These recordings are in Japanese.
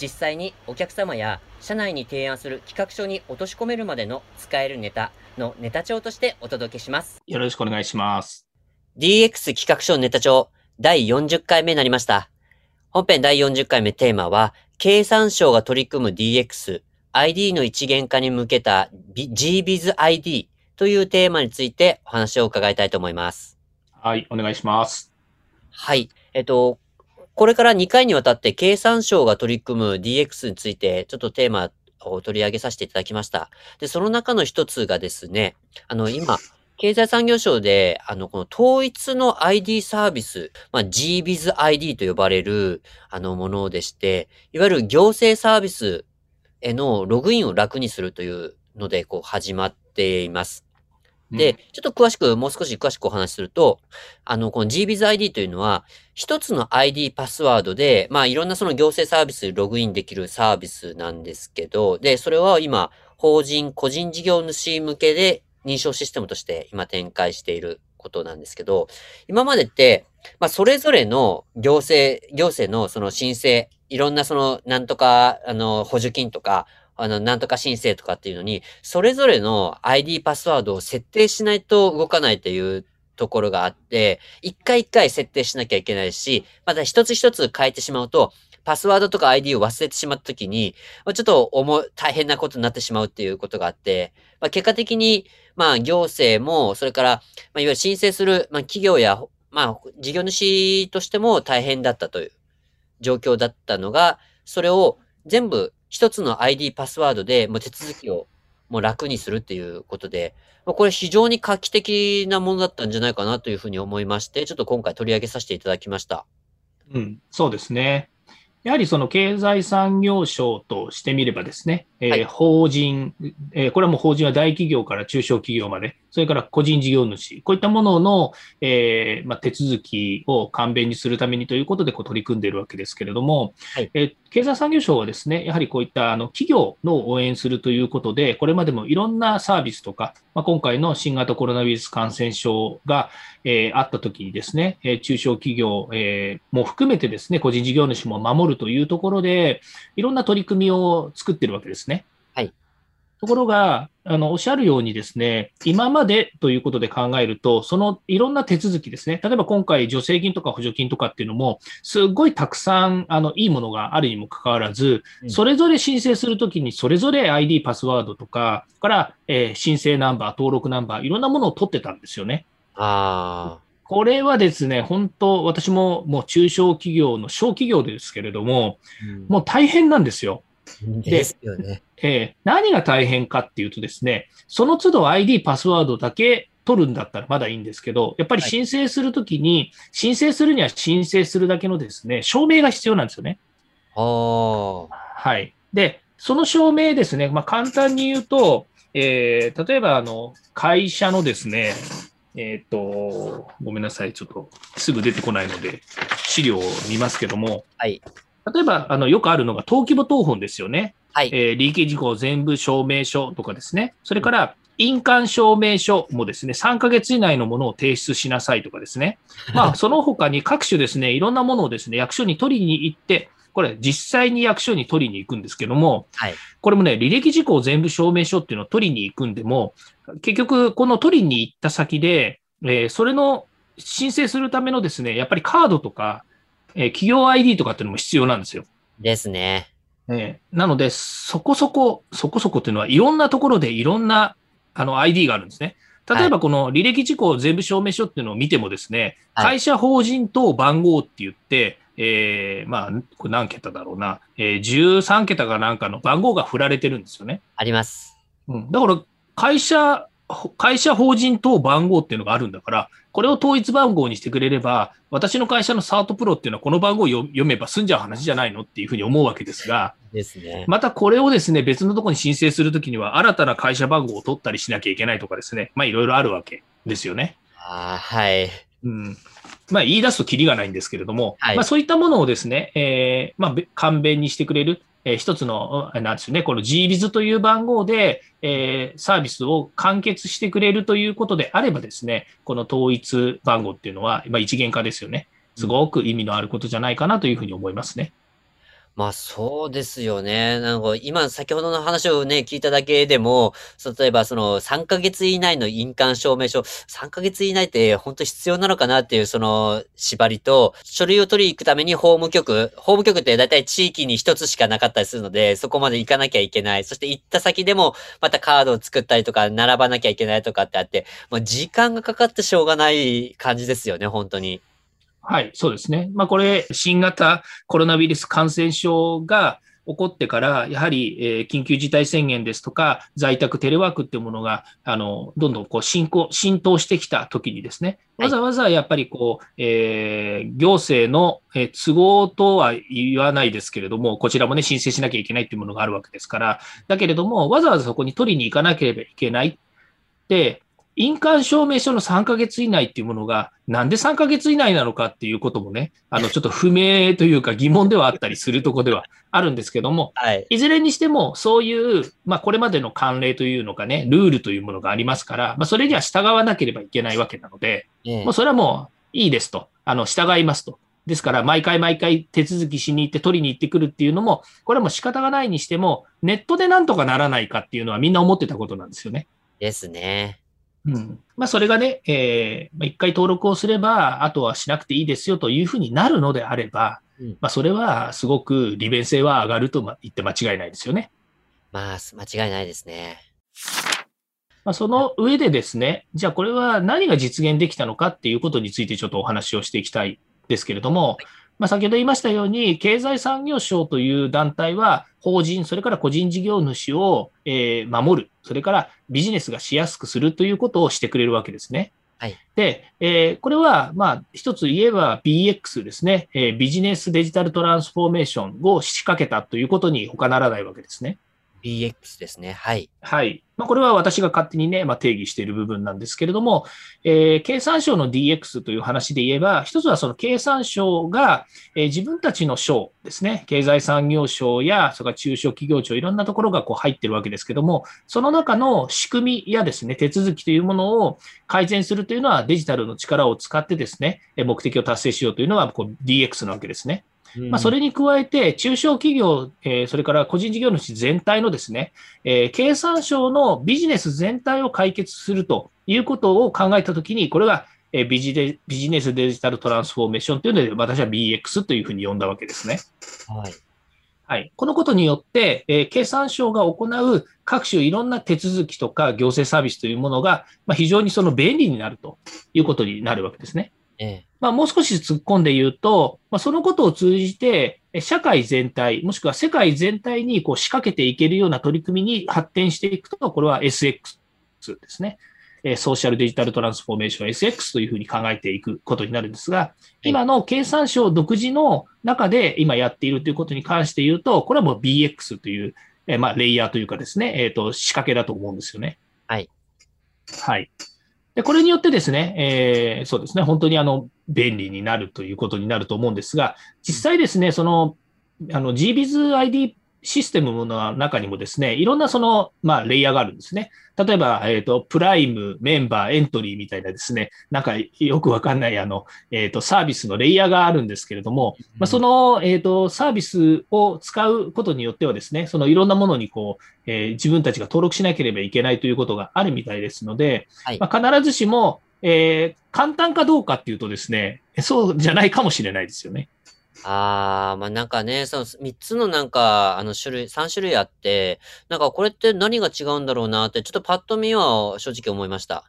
実際にお客様や社内に提案する企画書に落とし込めるまでの使えるネタのネタ帳としてお届けします。よろしくお願いします。DX 企画書ネタ帳第40回目になりました。本編第40回目テーマは、経産省が取り組む DX、ID の一元化に向けた GBizID というテーマについてお話を伺いたいと思います。はい、お願いします。はい。えっと、これから2回にわたって経産省が取り組む DX についてちょっとテーマを取り上げさせていただきました。で、その中の一つがですね、あの、今、経済産業省で、あの、この統一の ID サービス、まあ、GBizID と呼ばれる、あの、ものでして、いわゆる行政サービスへのログインを楽にするというので、こう、始まっています。で、ちょっと詳しく、もう少し詳しくお話しすると、あの、この GBizID というのは、一つの ID パスワードで、まあ、いろんなその行政サービスログインできるサービスなんですけど、で、それは今、法人、個人事業主向けで認証システムとして今展開していることなんですけど、今までって、まあ、それぞれの行政、行政のその申請、いろんなその、なんとか、あの、補助金とか、あの、なんとか申請とかっていうのに、それぞれの ID パスワードを設定しないと動かないっていうところがあって、一回一回設定しなきゃいけないし、また一つ一つ変えてしまうと、パスワードとか ID を忘れてしまった時に、ちょっと重、大変なことになってしまうっていうことがあって、まあ、結果的に、まあ、行政も、それから、まあ、いわゆる申請する、まあ、企業や、まあ、事業主としても大変だったという状況だったのが、それを全部一つの ID パスワードでもう手続きをもう楽にするっていうことで、これ非常に画期的なものだったんじゃないかなというふうに思いまして、ちょっと今回取り上げさせていただきました。うん、そうですね。やはりその経済産業省としてみればですね、えー、法人、えー、これはもう法人は大企業から中小企業まで、それから個人事業主、こういったものの、えーまあ、手続きを簡便にするためにということでこう取り組んでいるわけですけれども、はい、えー、経済産業省はですね、やはりこういったあの企業の応援するということで、これまでもいろんなサービスとか、まあ、今回の新型コロナウイルス感染症が、えー、あったときにですね、えー、中小企業、えー、も含めてですね、個人事業主も守るというところで、いろんな取り組みを作ってるわけですね。はい。ところが、あの、おっしゃるようにですね、今までということで考えると、そのいろんな手続きですね、例えば今回助成金とか補助金とかっていうのも、すごいたくさん、あの、いいものがあるにもかかわらず、それぞれ申請するときに、それぞれ ID パスワードとか、から、えー、申請ナンバー、登録ナンバー、いろんなものを取ってたんですよね。ああ。これはですね、本当、私ももう中小企業の小企業ですけれども、うん、もう大変なんですよ。ですよね。えー、何が大変かっていうとですね、その都度 ID、パスワードだけ取るんだったらまだいいんですけど、やっぱり申請するときに、申請するには申請するだけのですね、証明が必要なんですよね。はい。で、その証明ですね、まあ、簡単に言うと、えー、例えば、あの、会社のですね、えっ、ー、と、ごめんなさい、ちょっとすぐ出てこないので、資料を見ますけども、はい。例えば、あの、よくあるのが、登記簿謄本ですよね。はい。えー、利益事項全部証明書とかですね。それから、印鑑証明書もですね、3ヶ月以内のものを提出しなさいとかですね。まあ、その他に各種ですね、いろんなものをですね、役所に取りに行って、これ実際に役所に取りに行くんですけども、はい、これもね、履歴事項全部証明書っていうのを取りに行くんでも、結局、この取りに行った先で、えー、それの申請するためのですね、やっぱりカードとか、えー、企業 ID とかっていうのも必要なんですよ。ですね。えー、なので、そこそこ、そこそこっていうのは、いろんなところでいろんなあの ID があるんですね。例えばこの履歴事項全部証明書っていうのを見てもですね、はい、会社法人等番号って言って、えー、まあ、これ何桁だろうな、えー、13桁かなんかの番号が振られてるんですよね。あります。うん。だから、会社会社法人等番号っていうのがあるんだから、これを統一番号にしてくれれば、私の会社のサートプロっていうのはこの番号を読めば済んじゃう話じゃないのっていうふうに思うわけですが、ですね。またこれをですね、別のところに申請するときには、新たな会社番号を取ったりしなきゃいけないとかですね、まあいろいろあるわけですよね。ああ、はい。うん。まあ言い出すとキリがないんですけれども、はいまあそういったものをですね、えーまあべ簡便にしてくれる、えー一つの、あなんですよね、この GBiz という番号で、えーサービスを完結してくれるということであればですね、この統一番号っていうのは、まあ一元化ですよね。すごく意味のあることじゃないかなというふうに思いますね。まあそうですよね。なんか今先ほどの話をね、聞いただけでも、例えばその3ヶ月以内の印鑑証明書、3ヶ月以内って本当必要なのかなっていうその縛りと、書類を取りに行くために法務局、法務局って大体地域に一つしかなかったりするので、そこまで行かなきゃいけない。そして行った先でもまたカードを作ったりとか、並ばなきゃいけないとかってあって、もう時間がかかってしょうがない感じですよね、本当に。はい、そうですね。まあ、これ、新型コロナウイルス感染症が起こってから、やはり、えー緊急事態宣言ですとか、在宅テレワークっていうものが、あの、どんどんこう進行、浸透してきた時にですね、はいわざわざやっぱりこう、えー行政のえー都合とは言わないですけれども、こちらもね、申請しなきゃいけないっていうものがあるわけですから、だけれども、わざわざそこに取りに行かなければいけない。で、印鑑証明書の3ヶ月以内っていうものが、なんで3ヶ月以内なのかっていうこともね、あの、ちょっと不明というか疑問ではあったりするところではあるんですけども、はい。いずれにしても、そういう、まあ、これまでの慣例というのかね、ルールというものがありますから、まあ、それには従わなければいけないわけなので、ええもうそれはもういいですと、あの、従いますと。ですから、毎回毎回手続きしに行って取りに行ってくるっていうのも、これはもう仕方がないにしても、ネットでなんとかならないかっていうのはみんな思ってたことなんですよね。ですね。うん。まあ、それがね、えーまあ、一回登録をすれば、あとはしなくていいですよというふうになるのであれば、うんまあ、それはすごく利便性は上がるとま言って間違いないですよね。まあ、間違いないですね。まあ、その上でですね、じゃあこれは何が実現できたのかっていうことについてちょっとお話をしていきたいですけれども、まあ、先ほど言いましたように、経済産業省という団体は、法人、それから個人事業主を、えー守る、それからビジネスがしやすくするということをしてくれるわけですね。はいで、えーこれは、まあ、一つ言えば BX ですね、えービジネスデジタルトランスフォーメーションを仕掛けたということに他ならないわけですね。BX ですね。はい。はい。まあ、これは私が勝手にね、まあ、定義している部分なんですけれども、えー経産省の DX という話で言えば、一つはその経産省が、えー自分たちの省ですね、経済産業省や、それから中小企業庁、いろんなところがこう入ってるわけですけども、その中の仕組みやですね、手続きというものを改善するというのはデジタルの力を使ってですね、目的を達成しようというのはこう DX なわけですね。まあ、それに加えて、中小企業、えーそれから個人事業主全体のですね、えー経産省のビジネス全体を解決するということを考えたときに、これが、えービジデビジネスデジタルトランスフォーメーションというので、私は BX というふうに呼んだわけですね。はい。はい。このことによって、えー経産省が行う各種いろんな手続きとか行政サービスというものが、まあ、非常にその便利になるということになるわけですね。ええ。まあ、もう少し突っ込んで言うと、まあ、そのことを通じて、え社会全体、もしくは世界全体にこう仕掛けていけるような取り組みに発展していくと、これは SX ですね。えーソーシャルデジタルトランスフォーメーション SX というふうに考えていくことになるんですが、今の経産省独自の中で今やっているということに関して言うと、これはもう BX という、えーまあ、レイヤーというかですね、えっ、と、仕掛けだと思うんですよね。はい。はい。で、これによってですね、えーそうですね、本当にあの、便利になるということになると思うんですが、実際ですね、その、あの、GBizID システムの中にもですね、いろんなその、まあ、レイヤーがあるんですね。例えば、えっ、と、プライム、メンバー、エントリーみたいなですね、なんかよくわかんない、あの、えっ、と、サービスのレイヤーがあるんですけれども、まあ、その、えっ、と、サービスを使うことによってはですね、そのいろんなものにこう、えー自分たちが登録しなければいけないということがあるみたいですので、はいまあ、必ずしも、えー簡単かどうかっていうとですね、そうじゃないかもしれないですよね。ああ、まあなんかね、その3つのなんか、あの種類、3種類あって、なんかこれって何が違うんだろうなって、ちょっとパッと見は正直思いました。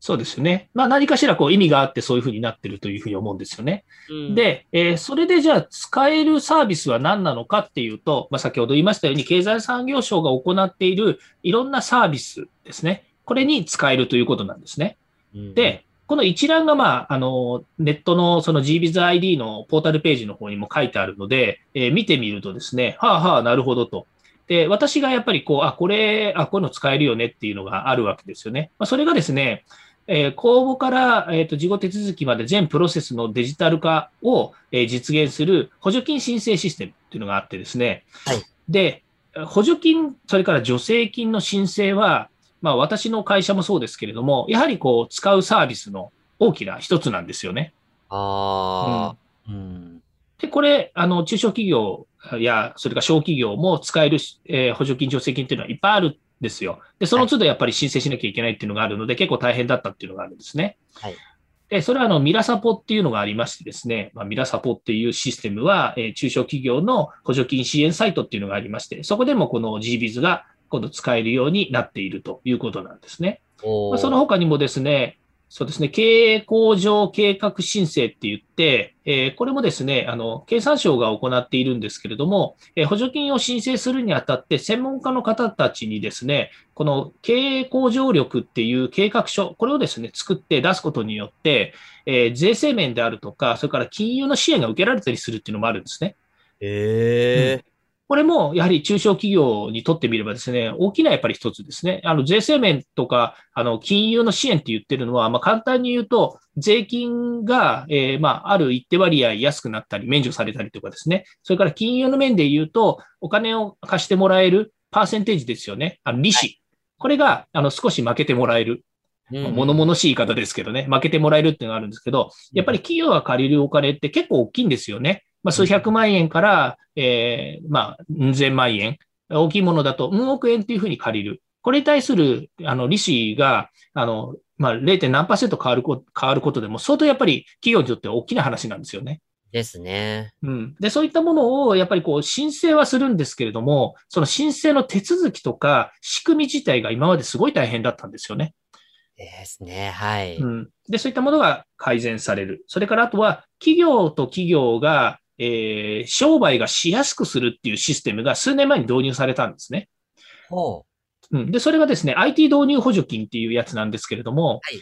そうですよね。まあ何かしらこう意味があってそういうふうになってるというふうに思うんですよね。うん、で、えーそれでじゃあ使えるサービスは何なのかっていうと、まあ、先ほど言いましたように、経済産業省が行っているいろんなサービスですね。これに使えるということなんですね。うん、で、この一覧が、まあ、あの、ネットのその GBizID のポータルページの方にも書いてあるので、えー見てみるとですね、はあはあ、なるほどと。で、私がやっぱりこう、あ、これ、あ、こういうの使えるよねっていうのがあるわけですよね。まあ、それがですね、えー公募から、えー、と事後手続きまで全プロセスのデジタル化を、えー実現する補助金申請システムっていうのがあってですね。はいで、補助金、それから助成金の申請は、まあ私の会社もそうですけれども、やはりこう使うサービスの大きな一つなんですよね。ああ、うん。で、これ、あの、中小企業や、それから小企業も使えるし、えー補助金、助成金っていうのはいっぱいあるんですよ。で、その都度やっぱり申請しなきゃいけないっていうのがあるので、結構大変だったっていうのがあるんですね。はい。で、それはあの、ミラサポっていうのがありましてですね、まあ、ミラサポっていうシステムは、えー中小企業の補助金支援サイトっていうのがありまして、そこでもこの GBiz が今度使えるようになっているということなんですね。まあ、その他にもですね、そうですね、経営向上計画申請って言って、えーこれもですね、あの、経産省が行っているんですけれども、えー補助金を申請するにあたって、専門家の方たちにですね、この経営向上力っていう計画書、これをですね、作って出すことによって、えー税制面であるとか、それから金融の支援が受けられたりするっていうのもあるんですね。へえ、これもやはり中小企業にとってみればですね、大きなやっぱり一つですね。あの、税制面とか、あの、金融の支援って言ってるのは、まあ、簡単に言うと、税金が、えーまあ、ある一定割合安くなったり、免除されたりとかですね。それから金融の面で言うと、お金を貸してもらえるパーセンテージですよね。あの、利子。これが、あの、少し負けてもらえる。うん物々しい言い方ですけどね、負けてもらえるっていうのがあるんですけど、やっぱり企業が借りるお金って結構大きいんですよね。まあ、数百万円から、えーまあ、うん千万円。大きいものだと、うん億円っていうふうに借りる。これに対する、あの、利子が、あの、まあ、0. 何パーセント変わるこ変わることでも、相当やっぱり企業にとっては大きな話なんですよね。ですね。うん。で、そういったものを、やっぱりこう、申請はするんですけれども、その申請の手続きとか、仕組み自体が今まですごい大変だったんですよね。ですね。はい。うん。で、そういったものが改善される。それからあとは、企業と企業が、えー商売がしやすくするっていうシステムが数年前に導入されたんですね。ほうん。で、それがですね、IT 導入補助金っていうやつなんですけれども、はい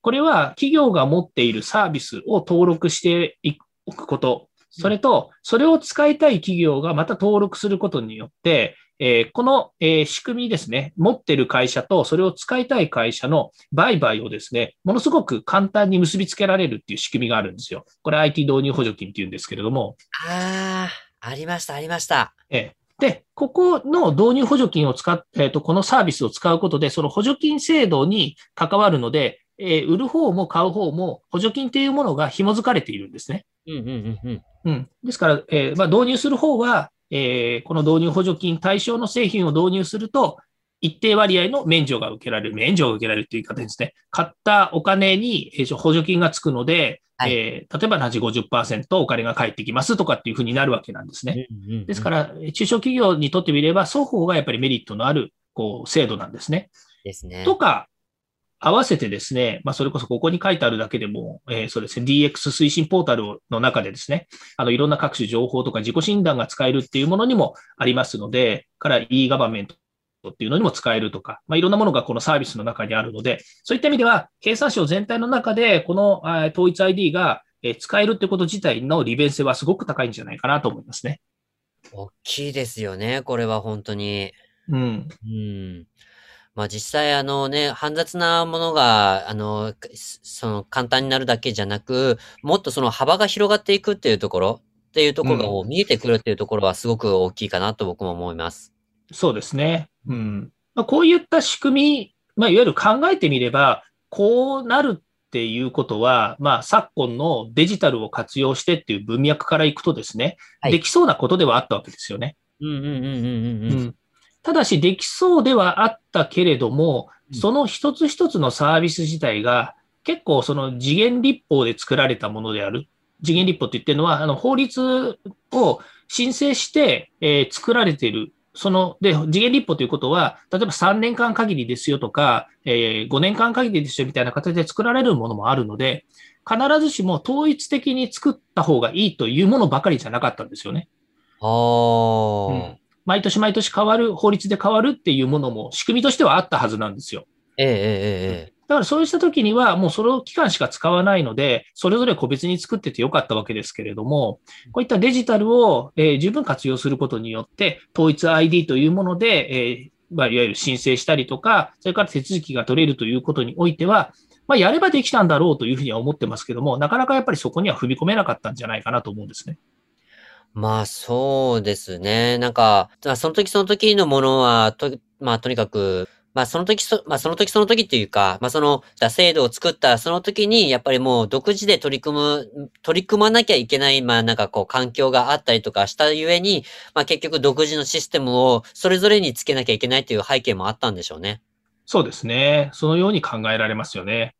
これは企業が持っているサービスを登録しておくこと、それと、それを使いたい企業がまた登録することによって、えーこの、えー仕組みですね、持ってる会社とそれを使いたい会社の売買をですね、ものすごく簡単に結びつけられるっていう仕組みがあるんですよ。これ IT 導入補助金っていうんですけれども、う。ああ、ありました、ありました。ええで、ここの導入補助金を使っ、えっ、と、このサービスを使うことで、その補助金制度に関わるので、えー売る方も買う方も補助金っていうものが紐づかれているんですね。うんうんうんうん。うん。ですから、えーまあ、導入する方は、えーこの導入補助金対象の製品を導入すると、一定割合の免除が受けられる、免除が受けられるという言い方ですね。買ったお金にえー補助金がつくので、はいえー例えば同じ50%お金が返ってきますとかっていうふうになるわけなんですね。ですからら、中小企業にとってみれば、双方がやっぱりメリットのある、こう、制度なんですね。ですね。とか、合わせてですね、まあ、それこそここに書いてあるだけでも、えーそうですね、DX 推進ポータルの中でですね、あの、いろんな各種情報とか自己診断が使えるっていうものにもありますので、から e ガバメントっていうのにも使えるとか、まあ、いろんなものがこのサービスの中にあるので、そういった意味では、経産省全体の中で、この統一 ID がえー使えるってこと自体の利便性はすごく高いんじゃないかなと思いますね。大きいですよね、これは本当に。うん。うん。まあ実際あのね、煩雑なものが、あの、すその簡単になるだけじゃなく、もっとその幅が広がっていくっていうところ、っていうところが見えてくるっていうところはすごく大きいかなと僕も思います。そうですね。うん。まあ、こういった仕組み、まあ、いわゆる考えてみれば、こうなるっていうことは、まあ、昨今のデジタルを活用してっていう文脈からいくとですね、はいできそうなことではあったわけですよね。うんうんうんうんうんううん。ん。ただし、できそうではあったけれども、うんその一つ一つのサービス自体が、結構その次元立法で作られたものである。次元立法って言ってるのは、あの法律を申請して、えー作られている。その、で、次元立法ということは、例えば3年間限りですよとか、えー5年間限りですよみたいな形で作られるものもあるので、必ずしも統一的に作った方がいいというものばかりじゃなかったんですよね。はあ、うん毎年毎年変わる、法律で変わるっていうものも仕組みとしてはあったはずなんですよ。ええええええ。だからそうしたときには、もうその期間しか使わないので、それぞれ個別に作っててよかったわけですけれども、こういったデジタルを、えー十分活用することによって、統一 ID というもので、えーまあ、いわゆる申請したりとか、それから手続きが取れるということにおいては、まあ、やればできたんだろうというふうには思ってますけども、なかなかやっぱりそこには踏み込めなかったんじゃないかなと思うんですね。まあ、そうですね。なんか、その時その時のものは、と、まあ、とにかく、まあ、その時そ、まあ、その時その時っていうか、まあ、その、制度を作ったその時に、やっぱりもう独自で取り組む、取り組まなきゃいけない、まあ、なんかこう、環境があったりとかしたゆえに、まあ、結局独自のシステムをそれぞれにつけなきゃいけないっていう背景もあったんでしょうね。そうですね。そのように考えられますよね。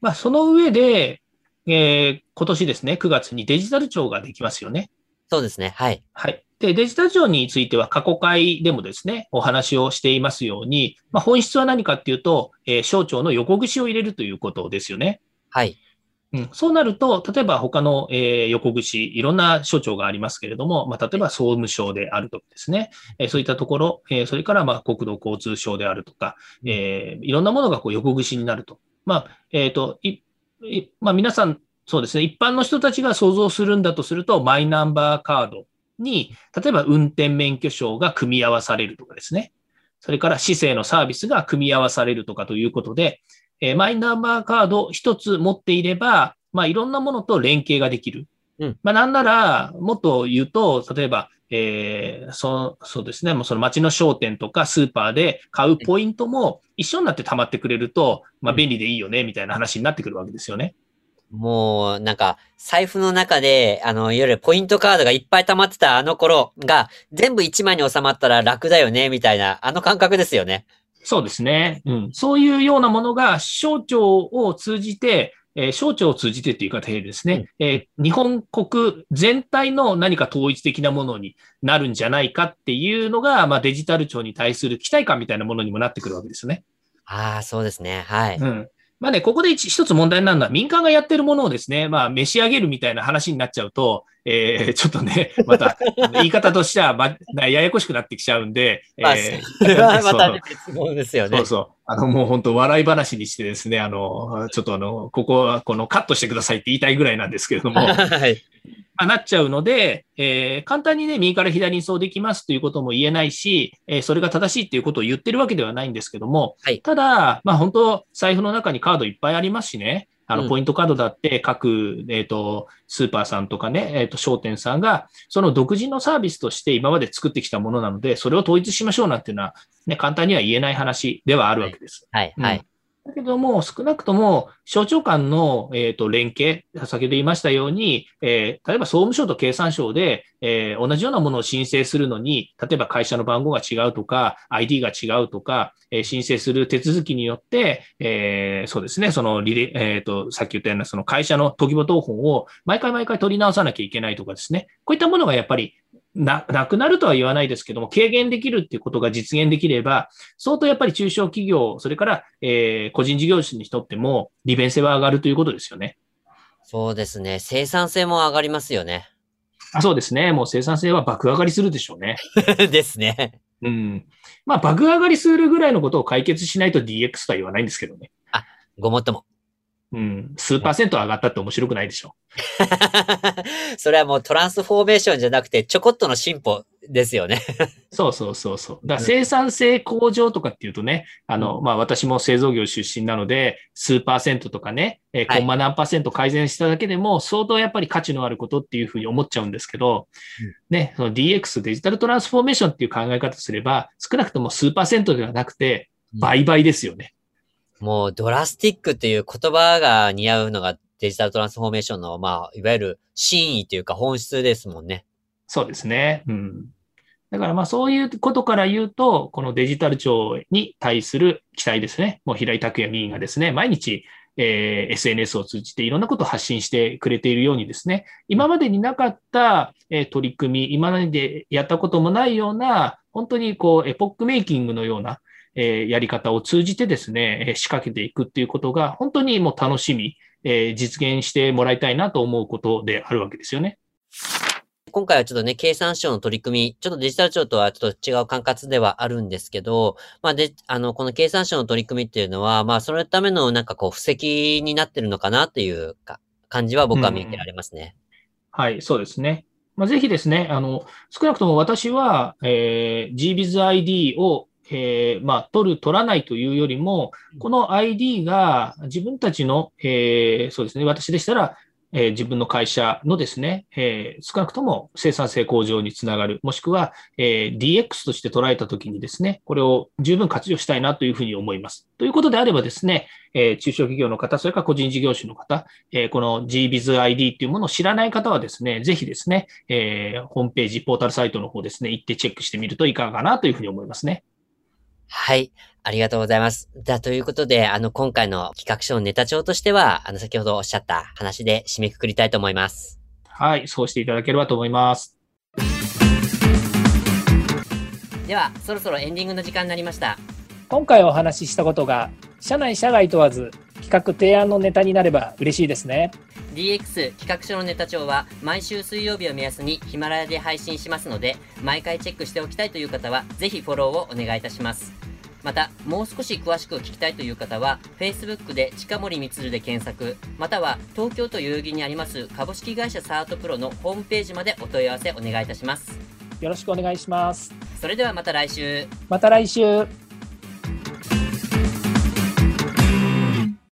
まあ、その上で、えー今年ですね、9月にデジタル庁ができますよね。そうですね。はい。はい。で、デジタル庁については過去回でもですね、お話をしていますように、まあ、本質は何かっていうと、えー省庁の横串を入れるということですよね。はい。うん、そうなると、例えば他の、えー横串、いろんな省庁がありますけれども、まあ、例えば総務省であるとかですね、えーそういったところ、えーそれからまあ国土交通省であるとか、えーいろんなものがこう横串になると。まあ、えっ、と、いいまあ、皆さん、そうですね、一般の人たちが想像するんだとすると、マイナンバーカードに、例えば運転免許証が組み合わされるとかですね。それから市政のサービスが組み合わされるとかということで、えーマイナンバーカード一つ持っていれば、まあ、いろんなものと連携ができる。うんまあ、なんなら、もっと言うと、例えば、えーそう、そうですね、もうその街の商店とかスーパーで買うポイントも一緒になって溜まってくれると、まあ、うん便利でいいよね、みたいな話になってくるわけですよね。もう、なんか、財布の中で、あの、いわゆるポイントカードがいっぱい溜まってたあの頃が、全部一枚に収まったら楽だよね、みたいな、あの感覚ですよね。そうですね。うん。そういうようなものが省庁を通じて、えー省庁を通じてっていう形でですね、えー日本国全体の何か統一的なものになるんじゃないかっていうのが、まあ、デジタル庁に対する期待感みたいなものにもなってくるわけですよね。ああ、そうですね。はい。うん。まあね、ここで一一つ問題になるのは民間がやってるものをですね、まあ召し上げるみたいな話になっちゃうと、えー ちょっとね、また言い方としては、ま、なややこしくなってきちゃうんで、まあえー またね別物ですよね。そうそう。あの、もう本当笑い話にしてですね、あの、ちょっとあの、ここは、このカットしてくださいって言いたいぐらいなんですけれども、ま はい。あなっちゃうので、えー簡単にね、右から左にそうできますということも言えないし、えーそれが正しいっていうことを言ってるわけではないんですけども、はいただ、まあ本当、財布の中にカードいっぱいありますしね、あの、うんポイントカードだって各、えっ、と、スーパーさんとかね、えっ、と、商店さんが、その独自のサービスとして今まで作ってきたものなので、それを統一しましょうなんていうのは、ね、簡単には言えない話ではあるわけです。はい。はい。だけども、少なくとも、省庁間の、えー、と連携、先ほど言いましたように、えー例えば総務省と経産省で、えー同じようなものを申請するのに、例えば会社の番号が違うとか、ID が違うとか、えー申請する手続きによって、えそうですね、そのリレ、えーと、さっき言ったようなその会社の登記簿謄本を毎回毎回取り直さなきゃいけないとかですね、こういったものがやっぱりな、なくなるとは言わないですけども、軽減できるっていうことが実現できれば、相当やっぱり中小企業、それから、えー個人事業主にとっても利便性は上がるということですよね。そうですね。生産性も上がりますよね。あそうですね。もう生産性は爆上がりするでしょうね。ですね。うん。まあ、爆上がりするぐらいのことを解決しないと DX とは言わないんですけどね。ごもっとも。うん。数パーセント上がったって面白くないでしょ それはもうトランスフォーメーションじゃなくて、ちょこっとの進歩ですよね。う。そうそうそうそう。だ生産性向上とかっていうとね、あの、まあ私も製造業出身なので、数パーセントとかね、えーはいコンマ何パーセント改善しただけでも、相当やっぱり価値のあることっていうふうに思っちゃうんですけど、ね、その DX、デジタルトランスフォーメーションっていう考え方すれば、少なくとも数パーセントではなくて、倍々ですよね。もうドラスティックっていう言葉が似合うのがデジタルトランスフォーメーションの、まあ、いわゆる真意というか本質ですもんね。そうですね。うん。だからまあそういうことから言うと、このデジタル庁に対する期待ですね。もう平井拓也議員がですね、毎日、えー SNS を通じていろんなことを発信してくれているようにですね、今までになかった、えー取り組み、今までやったこともないような、本当にこう、エポックメイキングのような、えーやり方を通じてですね、えー仕掛けていくっていうことが、本当にもう楽しみ、えー実現してもらいたいなと思うことであるわけですよね。今回はちょっとね、経産省の取り組み、ちょっとデジタル庁とはちょっと違う管轄ではあるんですけど、まあで、あの、この経産省の取り組みっていうのは、まあ、そのためのなんかこう、布石になってるのかなっていうか、感じは僕は見受けられますね。うん、はい、そうですね。まあ、ぜひですね、あの、少なくとも私は、えー、GBizID をえー、まあ、取る、取らないというよりも、この ID が自分たちの、えー、そうですね、私でしたら、えー、自分の会社のですね、えー、少なくとも生産性向上につながる、もしくは、えー、DX として捉えたときにですね、これを十分活用したいなというふうに思います。ということであればですね、え中小企業の方、それから個人事業主の方、えこの GBizID っていうものを知らない方はですね、ぜひですね、えホームページ、ポータルサイトの方ですね、行ってチェックしてみるといかがかなというふうに思いますね。はい。ありがとうございます。じゃあ、ということで、あの、今回の企画書のネタ帳としては、あの、先ほどおっしゃった話で締めくくりたいと思います。はい。そうしていただければと思います。では、そろそろエンディングの時間になりました。今回お話ししたことが、社内社外問わず、企画提案のネタになれば嬉しいですね。DX 企画書のネタ帳は毎週水曜日を目安にヒマラヤで配信しますので毎回チェックしておきたいという方はぜひフォローをお願いいたします。またもう少し詳しく聞きたいという方は Facebook で近森光で検索または東京都代々木にあります株式会社サートプロのホームページまでお問い合わせお願いいたします。よろしくお願いします。それではまた来週。また来週